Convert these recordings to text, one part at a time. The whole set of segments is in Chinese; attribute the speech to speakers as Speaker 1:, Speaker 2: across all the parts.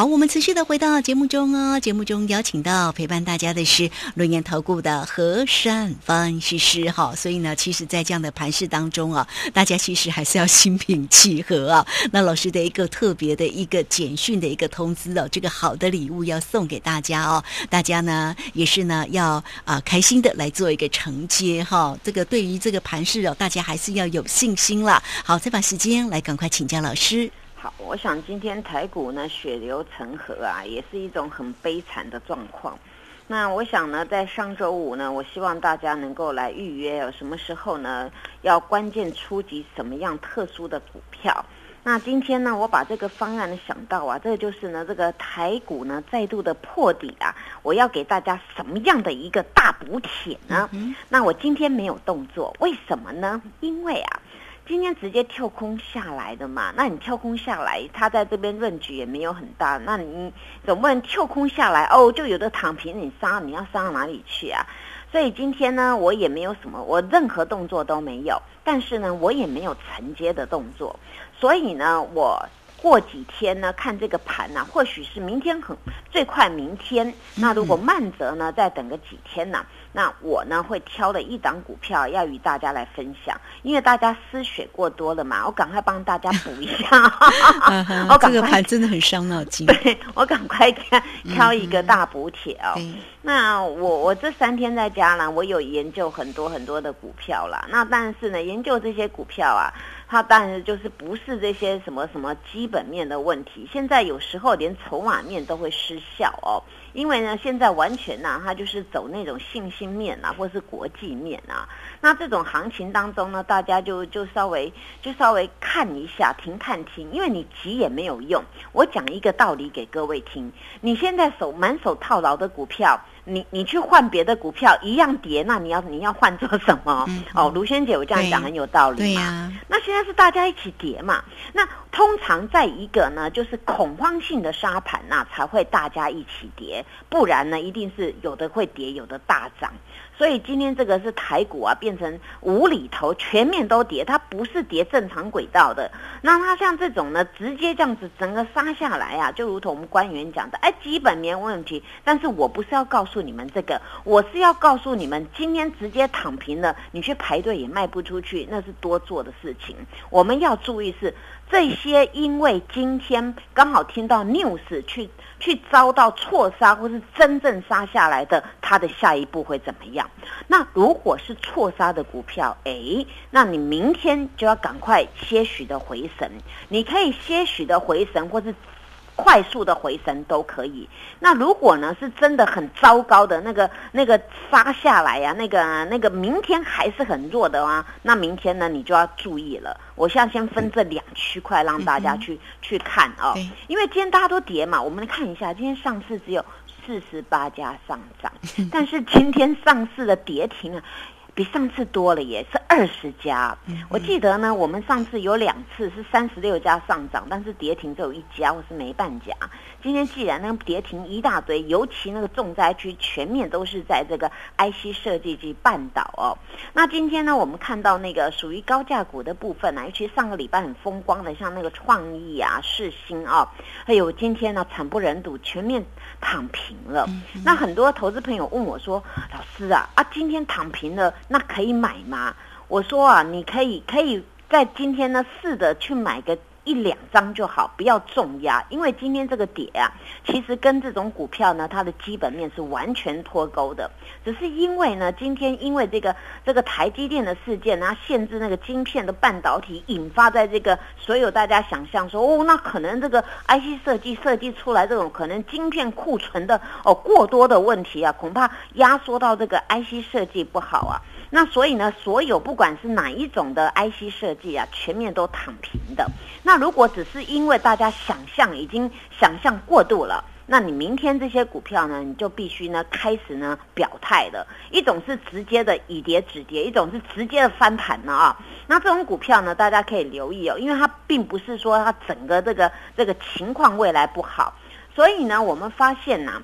Speaker 1: 好，我们持续的回到节目中哦。节目中邀请到陪伴大家的是轮研投顾的何山分析师哈。所以呢，其实，在这样的盘势当中啊，大家其实还是要心平气和啊。那老师的一个特别的一个简讯的一个通知哦，这个好的礼物要送给大家哦。大家呢也是呢要啊开心的来做一个承接哈。这个对于这个盘势哦，大家还是要有信心啦。好，再把时间来赶快请教老师。
Speaker 2: 好，我想今天台股呢血流成河啊，也是一种很悲惨的状况。那我想呢，在上周五呢，我希望大家能够来预约，有什么时候呢？要关键出击什么样特殊的股票？那今天呢，我把这个方案呢想到啊，这个就是呢，这个台股呢再度的破底啊，我要给大家什么样的一个大补帖呢？那我今天没有动作，为什么呢？因为啊。今天直接跳空下来的嘛，那你跳空下来，他在这边论局也没有很大，那你总不能跳空下来哦，就有的躺平，你杀你要杀到哪里去啊？所以今天呢，我也没有什么，我任何动作都没有，但是呢，我也没有承接的动作，所以呢，我过几天呢，看这个盘呢，或许是明天很最快明天，那如果慢则呢，再等个几天呢？那我呢会挑了一档股票要与大家来分享，因为大家失血过多了嘛，我赶快帮大家补一下。
Speaker 1: 我这个盘真的很伤脑筋。
Speaker 2: 对，我赶快挑挑一个大补帖哦。那我我这三天在家呢，我有研究很多很多的股票啦。那但是呢，研究这些股票啊，它当然就是不是这些什么什么基本面的问题，现在有时候连筹码面都会失效哦。因为呢，现在完全呢，它就是走那种信心面啊，或是国际面啊。那这种行情当中呢，大家就就稍微就稍微看一下，停看停，因为你急也没有用。我讲一个道理给各位听：你现在手满手套牢的股票。你你去换别的股票一样跌，那你要你要换做什么？哦，卢萱姐，我这样讲很有道理
Speaker 1: 对呀。
Speaker 2: 那现在是大家一起跌嘛？那通常在一个呢，就是恐慌性的沙盘呐，才会大家一起跌，不然呢，一定是有的会跌，有的大涨。所以今天这个是台股啊，变成无厘头，全面都跌，它不是跌正常轨道的。那它像这种呢，直接这样子整个杀下来啊，就如同我们官员讲的，哎，基本没问题。但是我不是要告诉你们这个，我是要告诉你们，今天直接躺平了，你去排队也卖不出去，那是多做的事情。我们要注意是。这些因为今天刚好听到 news 去去遭到错杀或是真正杀下来的，它的下一步会怎么样？那如果是错杀的股票，哎，那你明天就要赶快些许的回神，你可以些许的回神，或是。快速的回升都可以。那如果呢是真的很糟糕的那个那个杀下来呀，那个那个明天还是很弱的啊，那明天呢你就要注意了。我现在先分这两区块让大家去去看啊，因为今天大家都跌嘛，我们看一下，今天上市只有四十八家上涨，但是今天上市的跌停啊。比上次多了，也是二十家。我记得呢，我们上次有两次是三十六家上涨，但是跌停只有一家或是没半家。今天既然那个跌停一大堆，尤其那个重灾区全面都是在这个 IC 设计及半导哦。那今天呢，我们看到那个属于高价股的部分呢，尤其上个礼拜很风光的，像那个创意啊、世新啊，还有今天呢惨不忍睹，全面躺平了。那很多投资朋友问我说：“老师啊，啊今天躺平了，那可以买吗？”我说啊，你可以可以在今天呢试着去买个。一两张就好，不要重压，因为今天这个跌啊，其实跟这种股票呢，它的基本面是完全脱钩的。只是因为呢，今天因为这个这个台积电的事件，然后限制那个晶片的半导体，引发在这个所有大家想象说，哦，那可能这个 IC 设计设计出来这种可能晶片库存的哦过多的问题啊，恐怕压缩到这个 IC 设计不好啊。那所以呢，所有不管是哪一种的 IC 设计啊，全面都躺平的。那如果只是因为大家想象已经想象过度了，那你明天这些股票呢，你就必须呢开始呢表态了。一种是直接的以跌止跌，一种是直接的翻盘了啊。那这种股票呢，大家可以留意哦，因为它并不是说它整个这个这个情况未来不好，所以呢，我们发现呢。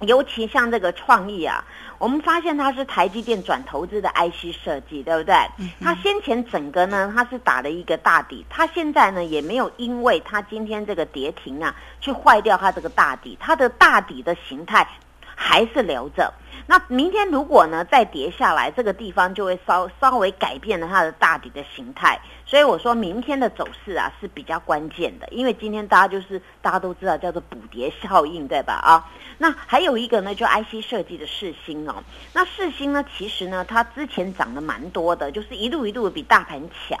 Speaker 2: 尤其像这个创意啊，我们发现它是台积电转投资的 IC 设计，对不对？它先前整个呢，它是打了一个大底，它现在呢也没有因为它今天这个跌停啊，去坏掉它这个大底，它的大底的形态还是留着。那明天如果呢再跌下来，这个地方就会稍稍微改变了它的大底的形态。所以我说明天的走势啊是比较关键的，因为今天大家就是大家都知道叫做补跌效应，对吧？啊，那还有一个呢，就 IC 设计的世星哦。那世星呢，其实呢它之前涨得蛮多的，就是一路一路比大盘强。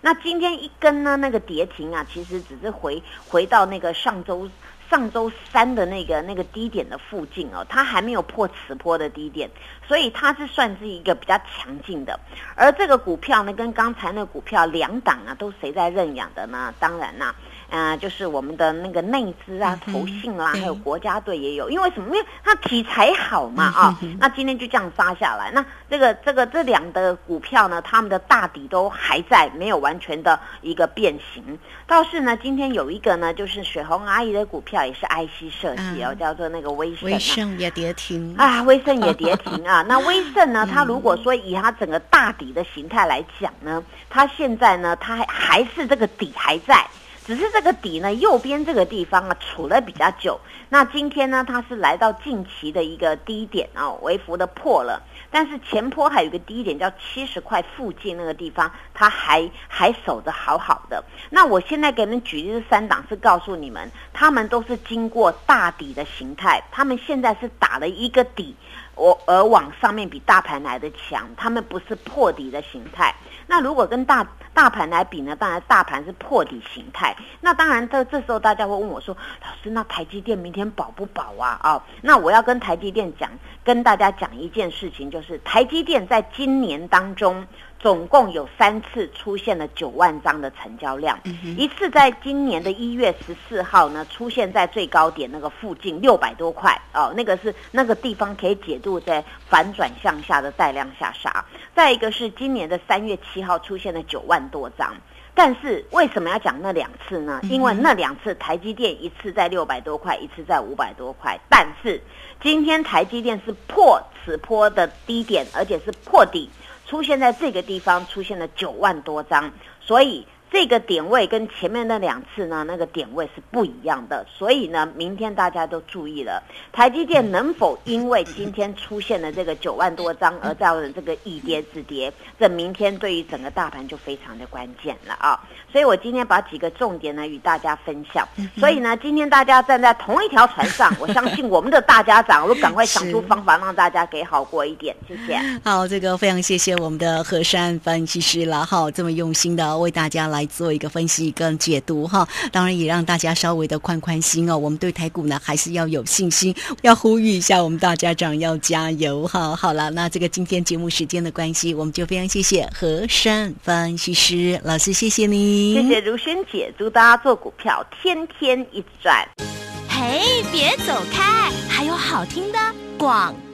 Speaker 2: 那今天一根呢那个跌停啊，其实只是回回到那个上周。上周三的那个那个低点的附近哦，它还没有破此波的低点，所以它是算是一个比较强劲的。而这个股票呢，跟刚才那股票两档啊，都谁在认养的呢？当然啦。就是我们的那个内资啊、投信啦，还有国家队也有，因为什么？因为它题材好嘛啊。那今天就这样杀下来。那这个这个这两的股票呢，他们的大底都还在，没有完全的一个变形。倒是呢，今天有一个呢，就是雪红阿姨的股票也是 IC 设计哦，叫做那个威盛。
Speaker 1: 威盛也跌停
Speaker 2: 啊，威盛也跌停啊。那威盛呢，它如果说以它整个大底的形态来讲呢，它现在呢，它还还是这个底还在。只是这个底呢，右边这个地方啊，处了比较久。那今天呢，它是来到近期的一个低点啊，微幅的破了。但是前坡还有一个低点，叫七十块附近那个地方，它还还守着好好的。那我现在给你们举例这三档，是告诉你们，他们都是经过大底的形态，他们现在是打了一个底，我而往上面比大盘来的强，他们不是破底的形态。那如果跟大大盘来比呢？当然大盘是破底形态。那当然，这这时候大家会问我说：“老师，那台积电明天保不保啊？”啊，那我要跟台积电讲，跟大家讲一件事情，就是台积电在今年当中。总共有三次出现了九万张的成交量，一次在今年的一月十四号呢，出现在最高点那个附近六百多块哦，那个是那个地方可以解读在反转向下的带量下杀。再一个是今年的三月七号出现了九万多张，但是为什么要讲那两次呢？因为那两次台积电一次在六百多块，一次在五百多块，但是今天台积电是破此波的低点，而且是破底。出现在这个地方，出现了九万多张，所以。这个点位跟前面那两次呢，那个点位是不一样的，所以呢，明天大家都注意了，台积电能否因为今天出现了这个九万多张而造成这个一跌止跌，这明天对于整个大盘就非常的关键了啊！所以我今天把几个重点呢与大家分享。所以呢，今天大家站在同一条船上，我相信我们的大家长，我赶快想出方法让大家给好过一点。谢谢。
Speaker 1: 好，这个非常谢谢我们的何山分析师了哈，这么用心的为大家来。来做一个分析跟解读哈，当然也让大家稍微的宽宽心哦。我们对台股呢还是要有信心，要呼吁一下我们大家长要加油哈。好了，那这个今天节目时间的关系，我们就非常谢谢和山分析师老师，谢谢你，
Speaker 2: 谢谢如萱姐，祝大家做股票天天一赚。
Speaker 3: 嘿，别走开，还有好听的广告。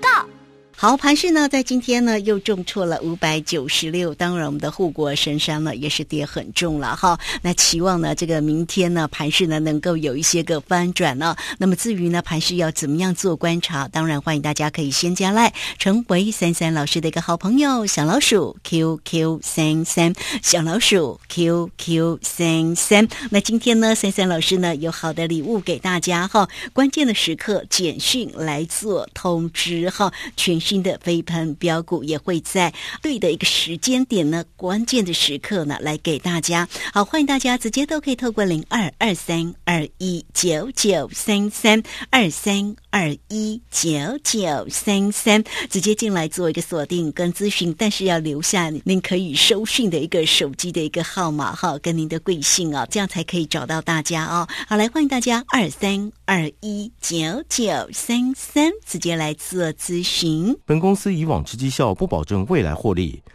Speaker 1: 好，盘市呢，在今天呢又重挫了五百九十六。当然，我们的护国神山呢也是跌很重了哈。那期望呢，这个明天呢盘市呢能够有一些个翻转呢。那么至于呢盘市要怎么样做观察，当然欢迎大家可以先加来成为三三老师的一个好朋友，小老鼠 QQ 三三，小老鼠 QQ 三三。那今天呢，三三老师呢有好的礼物给大家哈。关键的时刻，简讯来做通知哈，全。新的飞盘标股也会在对的一个时间点呢，关键的时刻呢，来给大家。好，欢迎大家直接都可以透过零二二三二一九九三三二三二一九九三三直接进来做一个锁定跟咨询，但是要留下您可以收讯的一个手机的一个号码哈，跟您的贵姓啊，这样才可以找到大家哦。好，来欢迎大家二三二一九九三三直接来做咨询。
Speaker 4: 本公司以往之绩效不保证未来获利，